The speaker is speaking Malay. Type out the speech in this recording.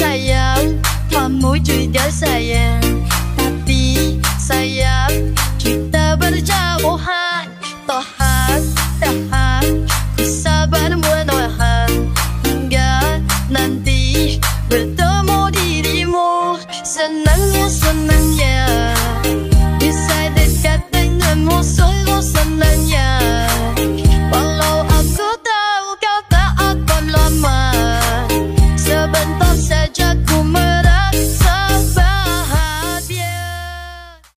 sayang Kamu juga sayang. Tapi sayang Kita berjauhan. Tahan, tahan Ku sabar menahan. Hingga nanti Bertemu dirimu. Senangnya, senangnya. Bisa dekat denganmu Soalnya